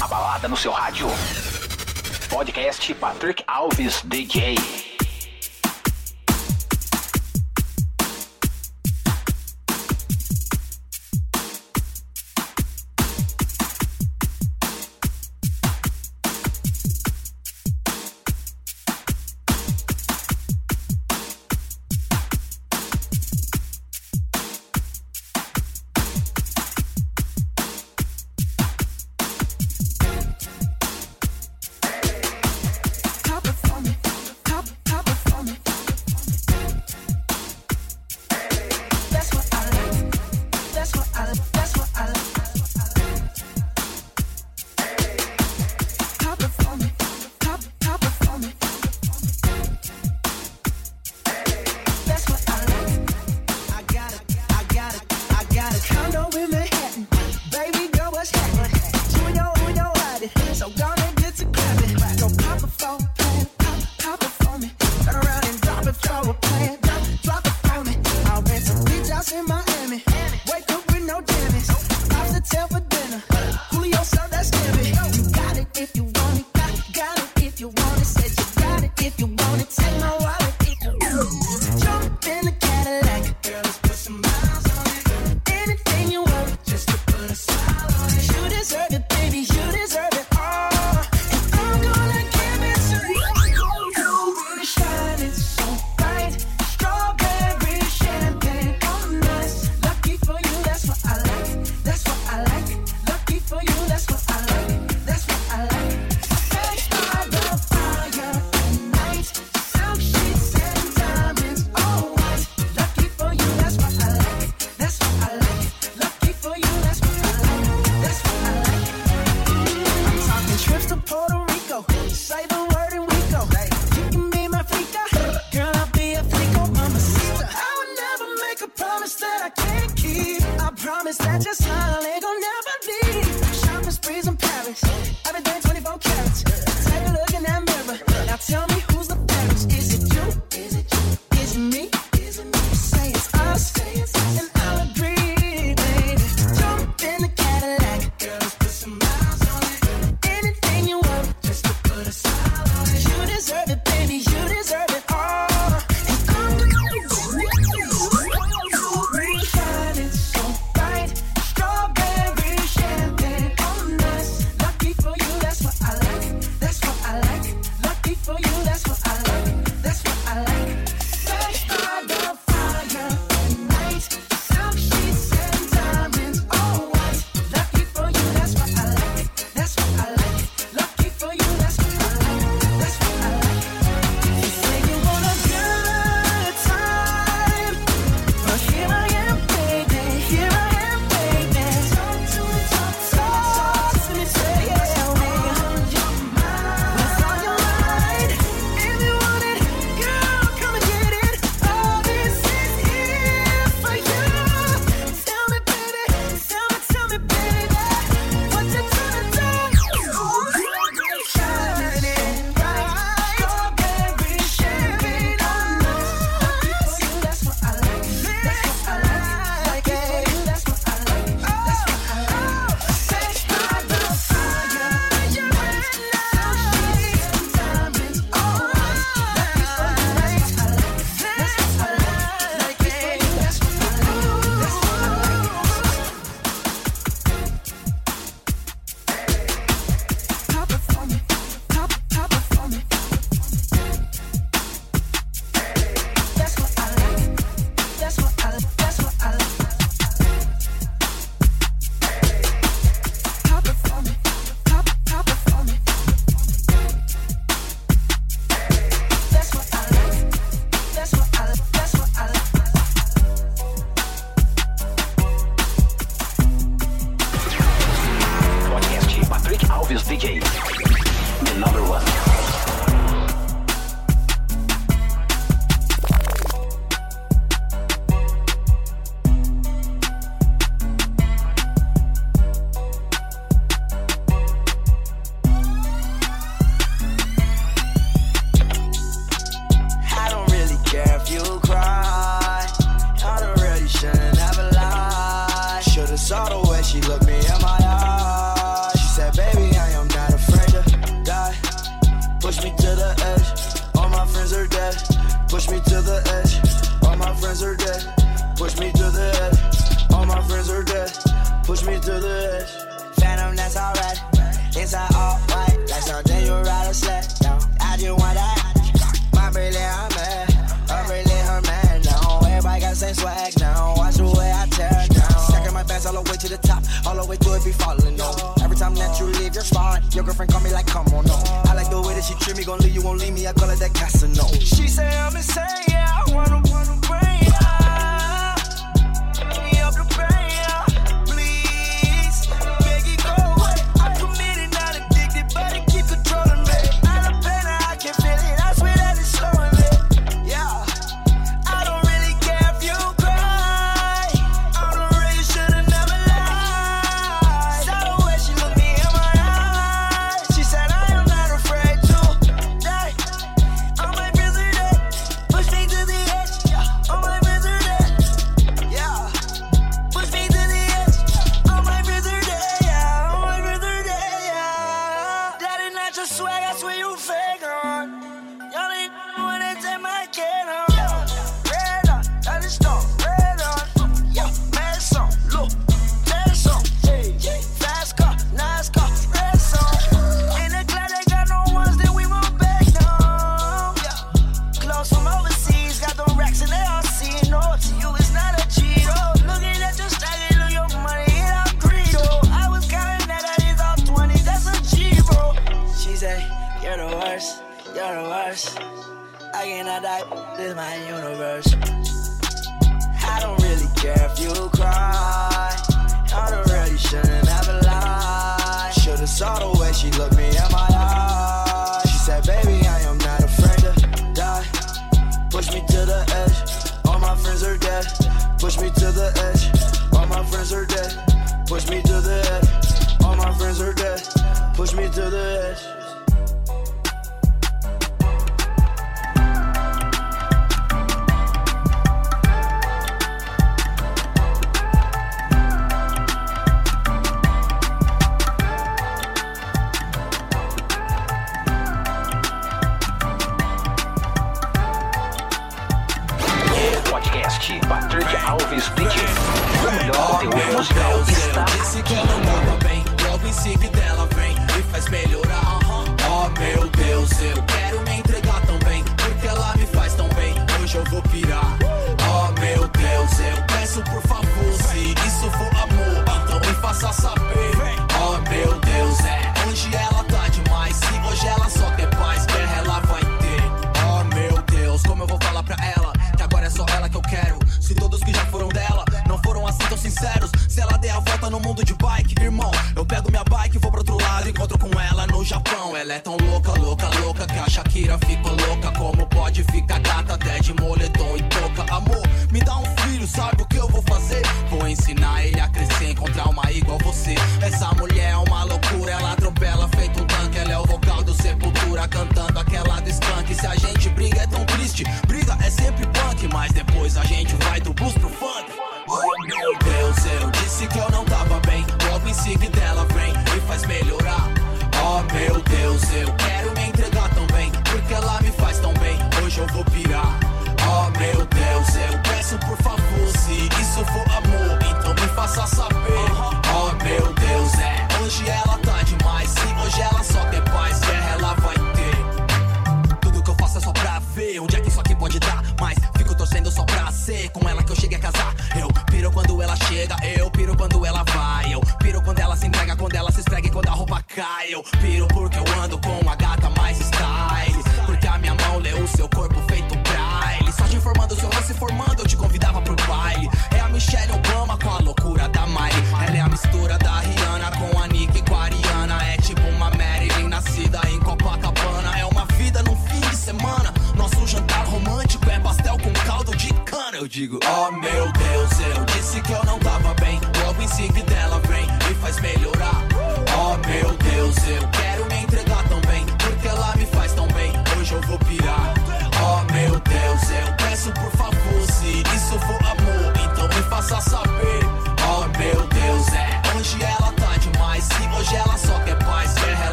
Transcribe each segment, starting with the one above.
A balada no seu rádio. Podcast Patrick Alves DJ.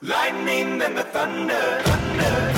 Lightning and the thunder, thunder.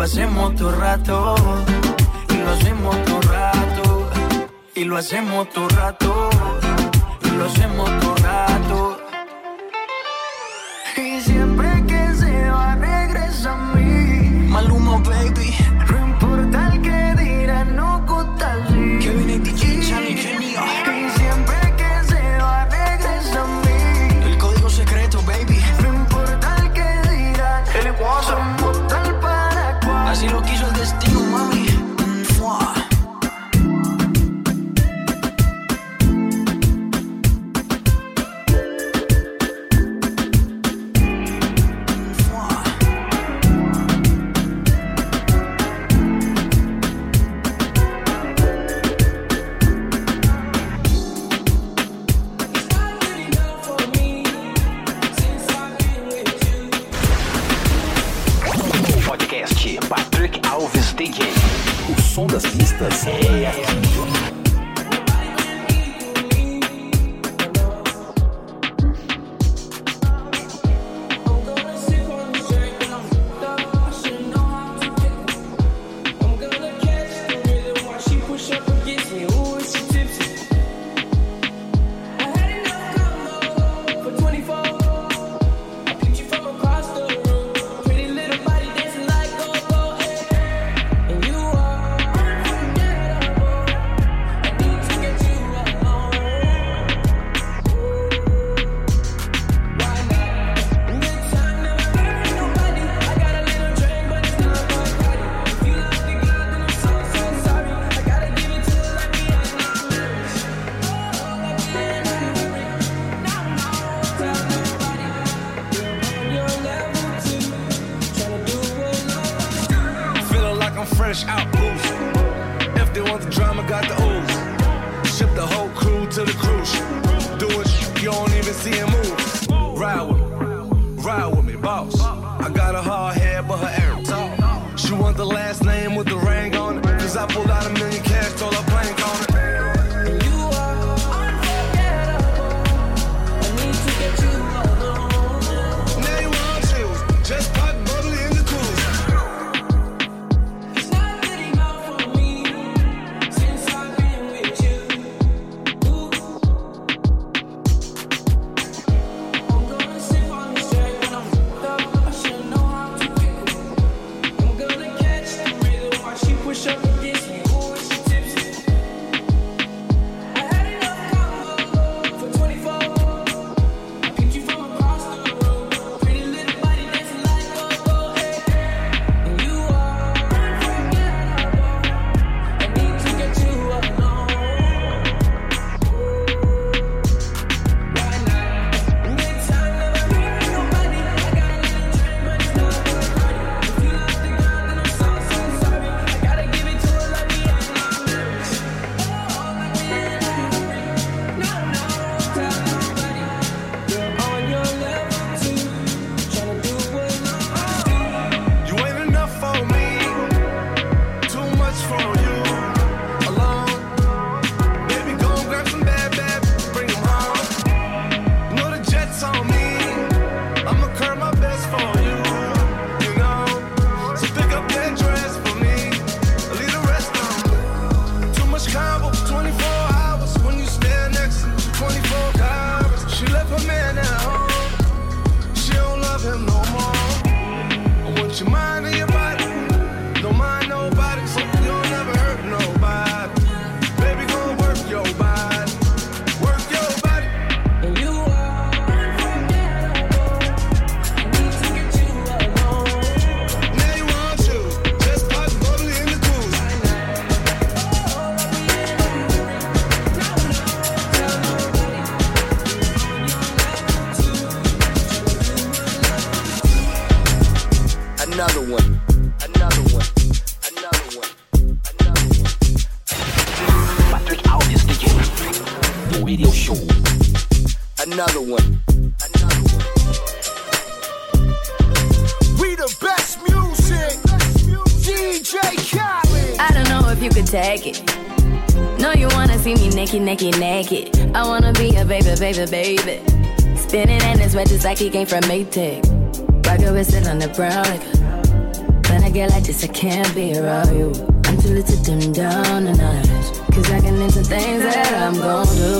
lo hacemos todo rato, y lo hacemos todo rato, y lo hacemos todo rato, y lo hacemos todo rato. Y siempre que se va regresa a mí, mal humo baby. He came from Maytag. Rocket with it on the brown liquor. When I get like this, I can't be around you. I'm too little to dim down a notch. Cause I can into things that I'm gon' do.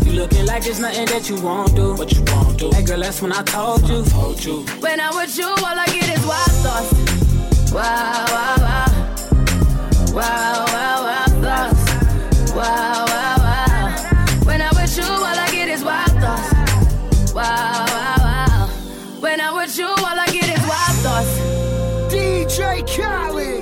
You looking like there's nothing that you won't do. What you won't do? Hey girl, that's when I told you. Told you. When I'm with you, all I get is wild thoughts. Wow, wow, wow. Wow, wow, wow, thoughts. Wow, wow, wow. When I'm with you, all I get is wild thoughts. Wow, wow, wow. When I'm with you, all I get is wild thoughts. DJ Khaled. DJ Khaled.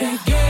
Sua cara.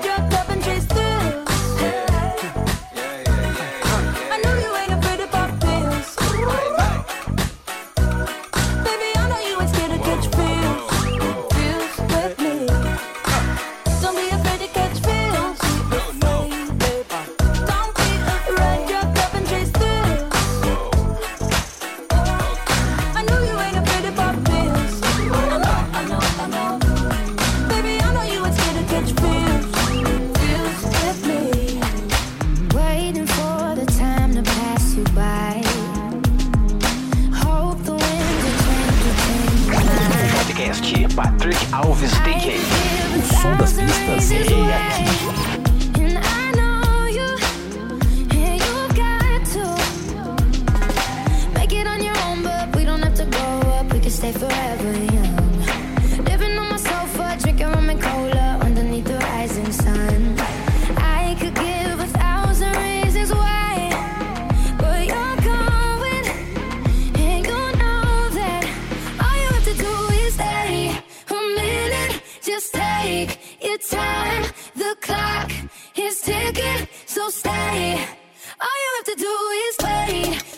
podcast Patrick Alves DJ. O som das pistas é aqui. to do is wait.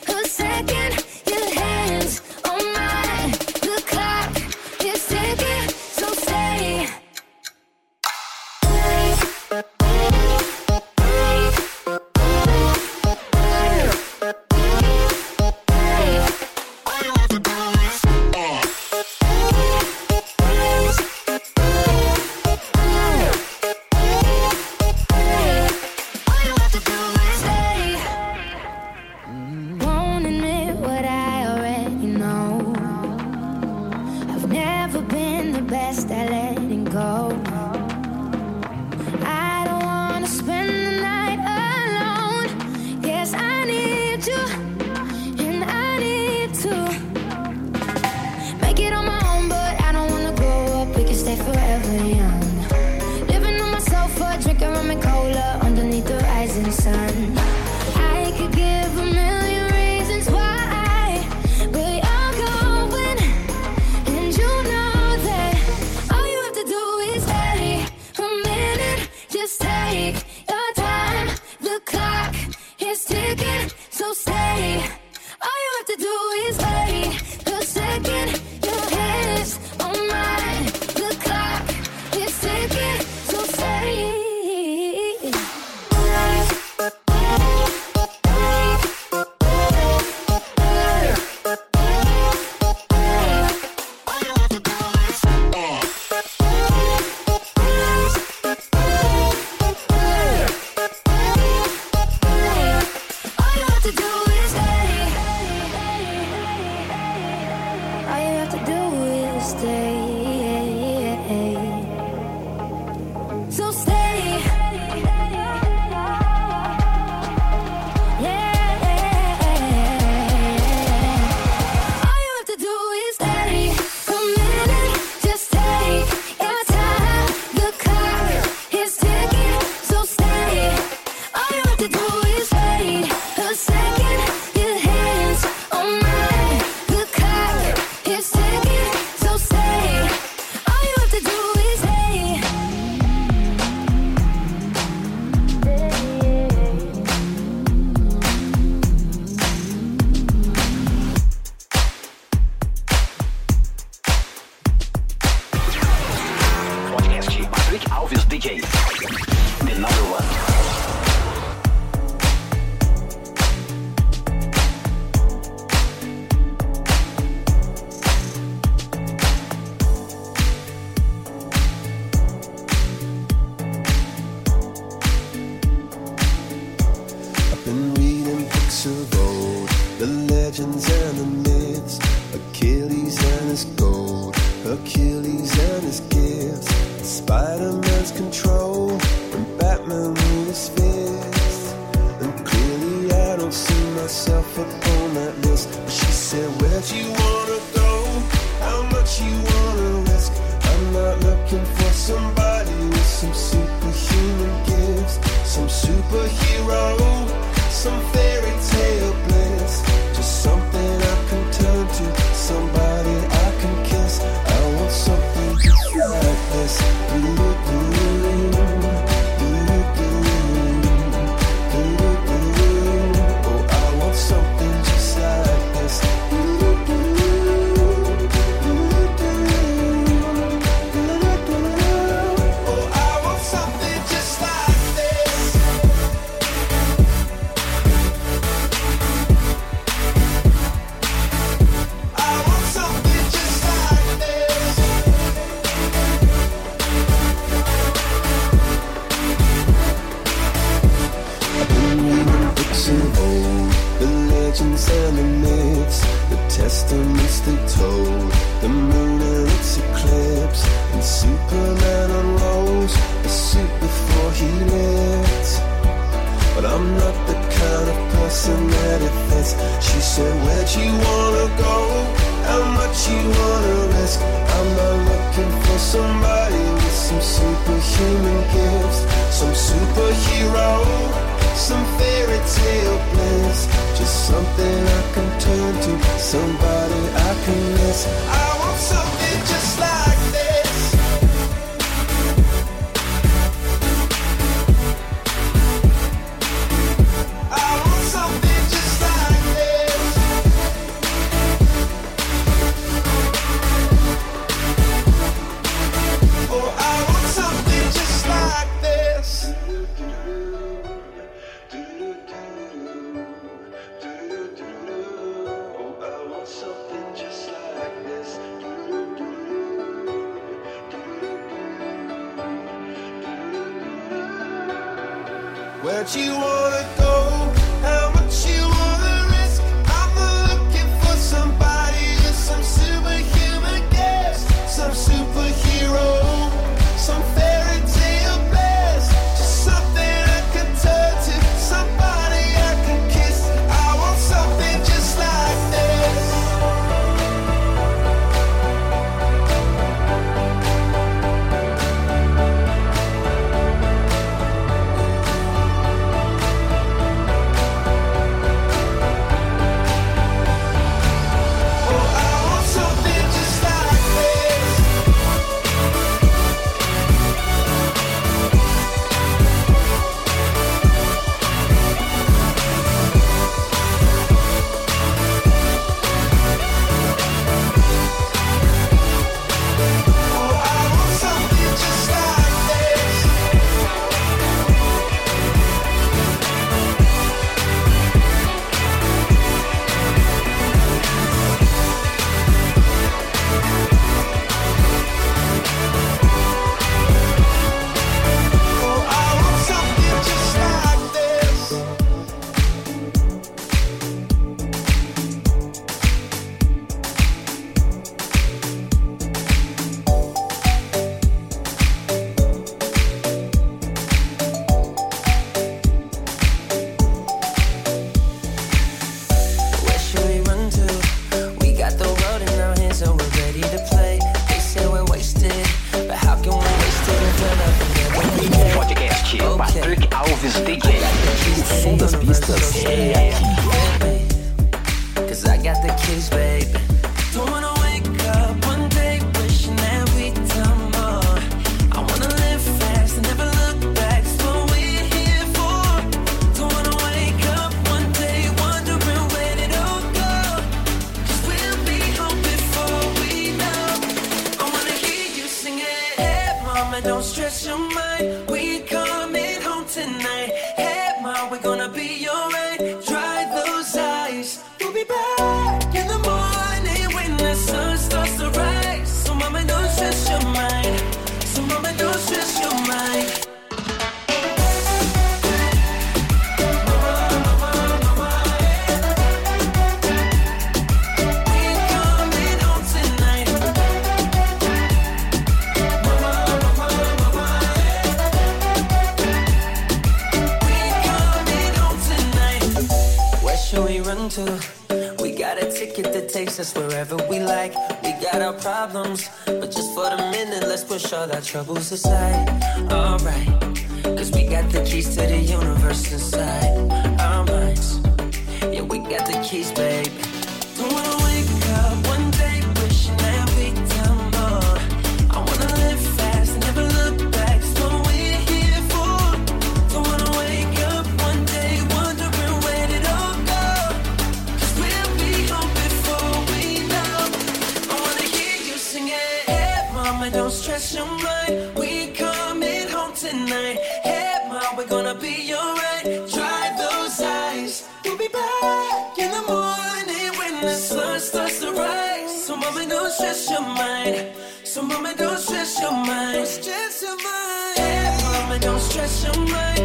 is ticking, so stay. All you have to do is. Achilles and his gifts, Spider Man's control, and Batman with his fists. And clearly, I don't see myself upon that list. But she said, Where'd you wanna go? How much you wanna risk? I'm not looking for somebody with some superhuman gifts, some superhero, some troubles aside. gonna be alright. Dry those eyes. We'll be back in the morning when the sun starts to rise. So mama, don't stress your mind. So mama, don't stress your mind. Don't stress your mind. Yeah, mama, don't stress your mind.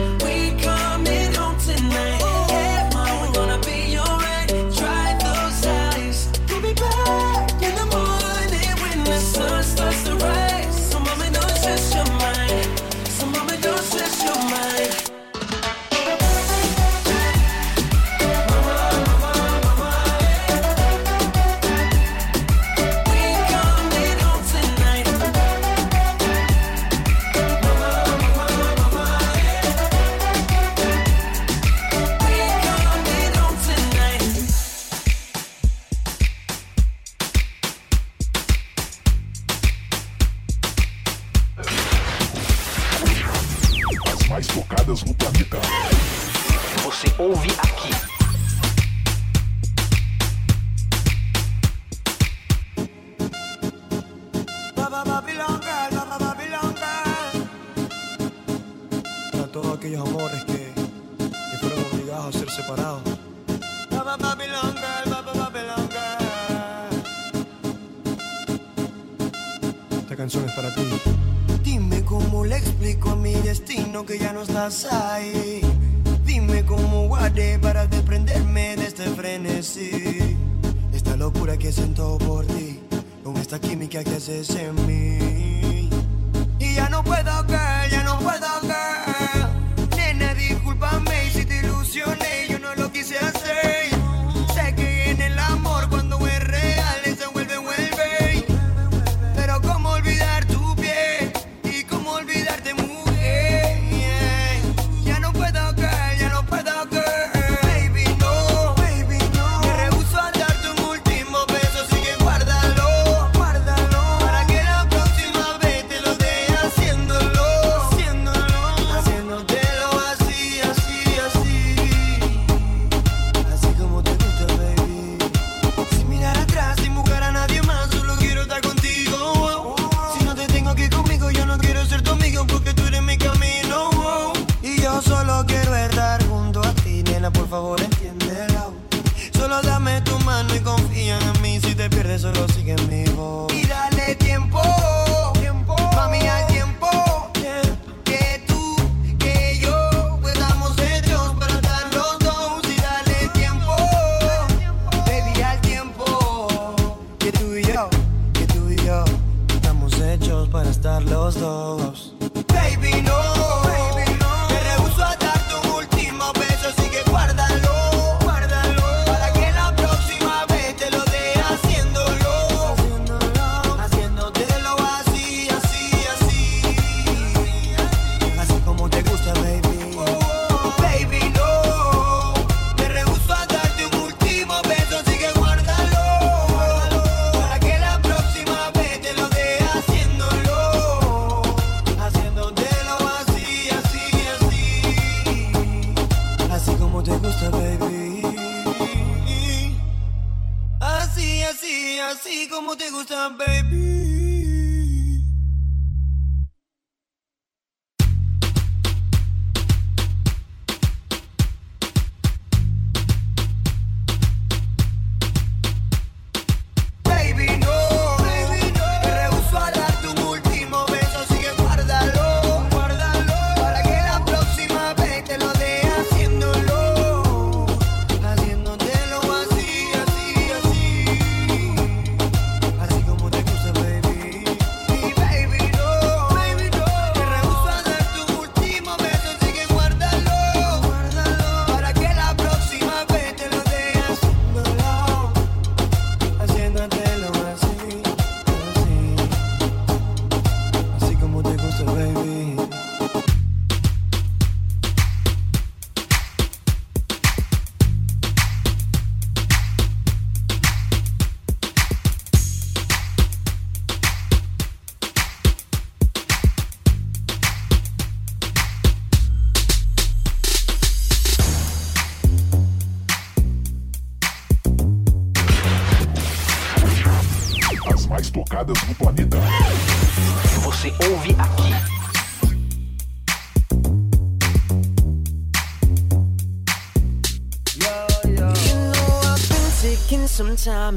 Dime cómo guardé para desprenderme de este frenesí. Esta locura que siento por ti, con esta química que haces en mí. Y ya no puedo, girl, ya no puedo, girl. Nena, discúlpame si te ilusioné. como te gusta, baby. Así, así, así como te gusta, baby.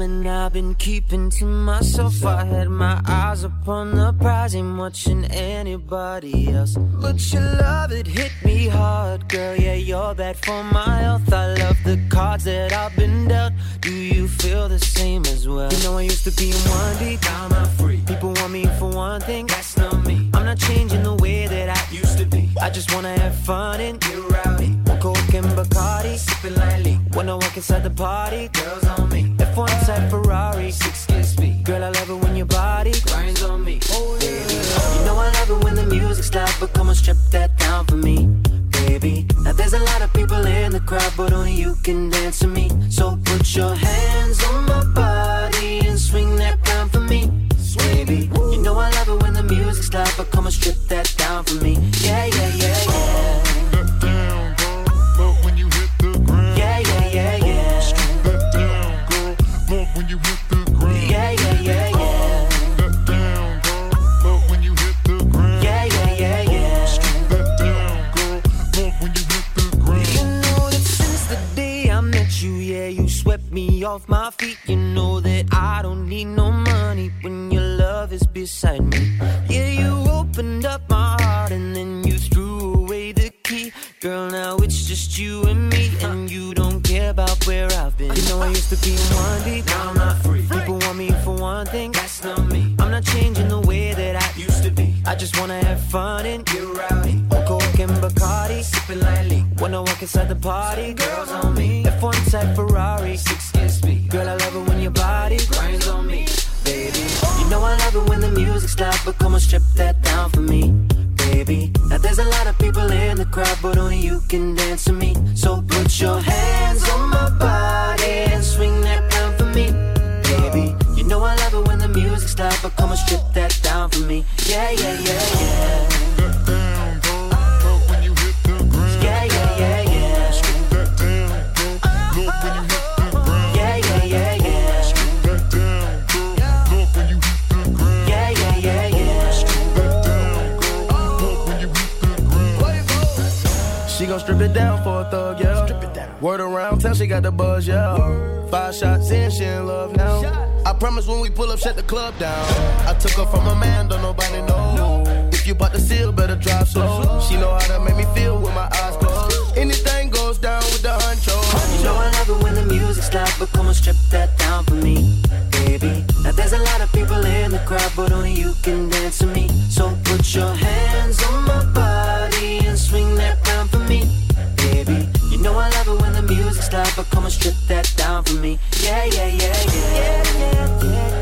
And I've been keeping to myself. I had my eyes upon the prize, ain't watching anybody else. But your love it hit me hard, girl. Yeah, you're bad for my health. I love the cards that I've been dealt. Do you feel the same as well? You know I used to be in one deep, now I'm free. People want me for one thing, that's not me. I'm not changing the way that I used to be. I just wanna have fun and get rowdy. One coke and Bacardi, sipping lightly. When I walk inside the party, girls on me. F1 type Ferrari, six kiss speed. Girl, I love it when your body grinds on me. Oh, baby. You know I love it when the music's loud, but come on, strip that down for me, baby. Now there's a lot of people in the crowd, but only you can dance to me. So put your hands on my body and swing that round for me, baby. You know I love it when the music's loud, but come on, strip that down for me. Yeah, yeah, yeah, yeah. Yeah, off my feet. You know that I don't need no money when your love is beside me. Yeah, you opened up my heart and then you threw away the key. Girl, now it's just you and me, and you don't care about where I've been. You know I used to be in one deep, now I'm not free. People want me for one thing, that's not me. I'm not changing the way that I used to be. I just wanna have fun and get rowdy. And Bacardi, sipping lightly. When I walk inside the party, girls on me. F1 type Ferrari, six kiss speed. Girl, I love it when your body grinds on me, baby. You know I love it when the music's loud, but come on, strip that down for me, baby. Now there's a lot of people in the crowd, but only you can dance to me. So put your hands on my body and swing that round for me, baby. You know I love it when the music's loud, but come on, strip that down for me. Yeah, yeah, yeah. Yeah, Town, she got the buzz, yeah. Five shots in, she in love now. I promise when we pull up, shut the club down. I took her from a man, don't nobody know. If you bought the seal, better drive slow. She know how to make me feel with my eyes closed. Anything goes down with the honcho. You know I love it when the music's loud, but come on, strip that down for me, baby. Now there's a lot of people in the crowd, but only you can dance to me. So put your hands on but come and strip that down for me. Yeah, yeah, yeah, yeah. Yeah, yeah, yeah,